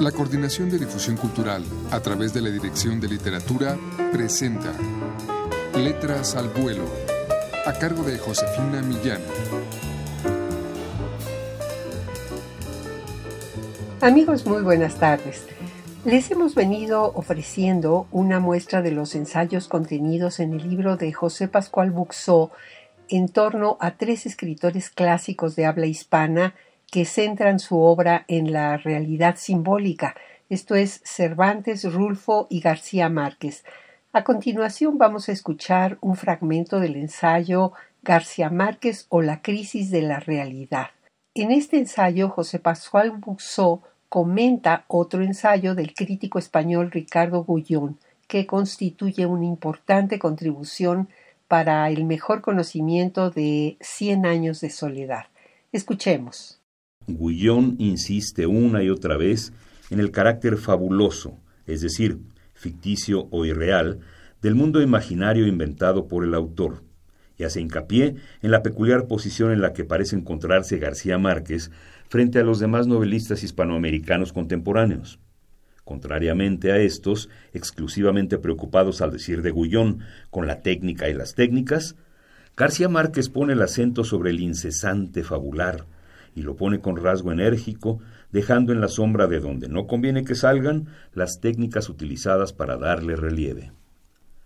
La Coordinación de Difusión Cultural, a través de la Dirección de Literatura, presenta Letras al Vuelo, a cargo de Josefina Millán. Amigos, muy buenas tardes. Les hemos venido ofreciendo una muestra de los ensayos contenidos en el libro de José Pascual Buxó en torno a tres escritores clásicos de habla hispana que centran su obra en la realidad simbólica, esto es Cervantes, Rulfo y García Márquez. A continuación vamos a escuchar un fragmento del ensayo García Márquez o la crisis de la realidad. En este ensayo, José Pascual Buxó comenta otro ensayo del crítico español Ricardo Gullón, que constituye una importante contribución para el mejor conocimiento de Cien años de soledad. Escuchemos. Guillón insiste una y otra vez en el carácter fabuloso, es decir, ficticio o irreal, del mundo imaginario inventado por el autor, y hace hincapié en la peculiar posición en la que parece encontrarse García Márquez frente a los demás novelistas hispanoamericanos contemporáneos. Contrariamente a estos, exclusivamente preocupados al decir de Gullón con la técnica y las técnicas, García Márquez pone el acento sobre el incesante fabular, y lo pone con rasgo enérgico, dejando en la sombra de donde no conviene que salgan las técnicas utilizadas para darle relieve.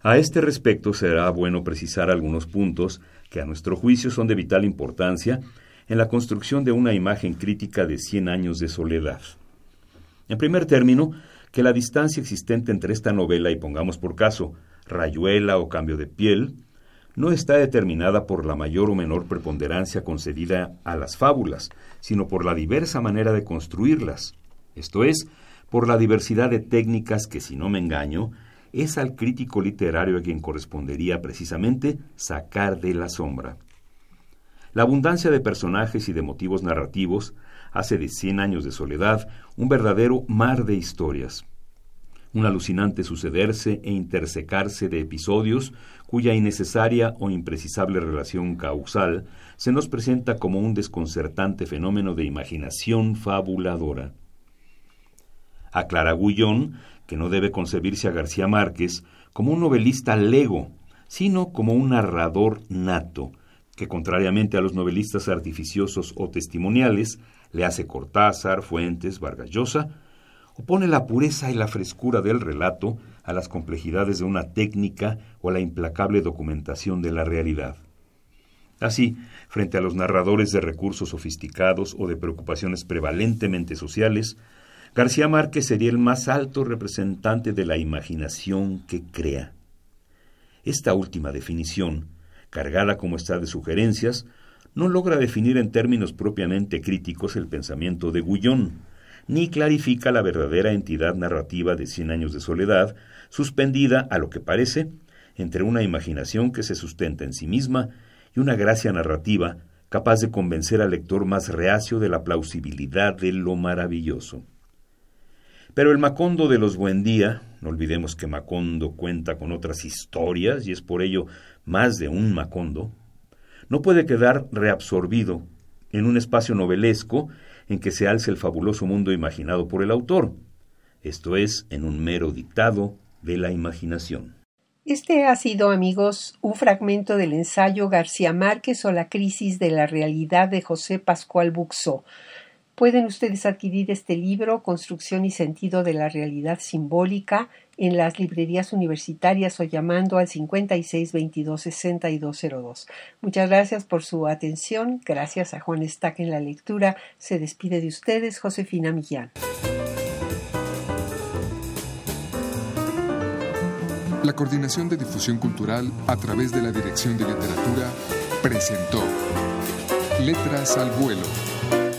A este respecto será bueno precisar algunos puntos que a nuestro juicio son de vital importancia en la construcción de una imagen crítica de Cien años de soledad. En primer término, que la distancia existente entre esta novela y pongamos por caso Rayuela o Cambio de piel no está determinada por la mayor o menor preponderancia concedida a las fábulas, sino por la diversa manera de construirlas, esto es, por la diversidad de técnicas que, si no me engaño, es al crítico literario a quien correspondería precisamente sacar de la sombra. La abundancia de personajes y de motivos narrativos hace de Cien años de soledad un verdadero mar de historias, un alucinante sucederse e intersecarse de episodios cuya innecesaria o imprecisable relación causal se nos presenta como un desconcertante fenómeno de imaginación fabuladora. Aclara Gullón que no debe concebirse a García Márquez como un novelista lego, sino como un narrador nato, que contrariamente a los novelistas artificiosos o testimoniales, le hace Cortázar, Fuentes, Vargas Llosa, opone la pureza y la frescura del relato a las complejidades de una técnica o a la implacable documentación de la realidad. Así, frente a los narradores de recursos sofisticados o de preocupaciones prevalentemente sociales, García Márquez sería el más alto representante de la imaginación que crea. Esta última definición, cargada como está de sugerencias, no logra definir en términos propiamente críticos el pensamiento de Gullón, ni clarifica la verdadera entidad narrativa de Cien años de soledad, suspendida, a lo que parece, entre una imaginación que se sustenta en sí misma y una gracia narrativa capaz de convencer al lector más reacio de la plausibilidad de lo maravilloso. Pero el Macondo de los Buendía, no olvidemos que Macondo cuenta con otras historias y es por ello más de un Macondo, no puede quedar reabsorbido en un espacio novelesco en que se alce el fabuloso mundo imaginado por el autor, esto es, en un mero dictado de la imaginación. Este ha sido, amigos, un fragmento del ensayo García Márquez o la crisis de la realidad de José Pascual Buxó. Pueden ustedes adquirir este libro, Construcción y Sentido de la Realidad Simbólica, en las librerías universitarias o llamando al 56 22 6202. Muchas gracias por su atención. Gracias a Juan Stack en la lectura. Se despide de ustedes Josefina Millán. La Coordinación de Difusión Cultural a través de la Dirección de Literatura presentó Letras al Vuelo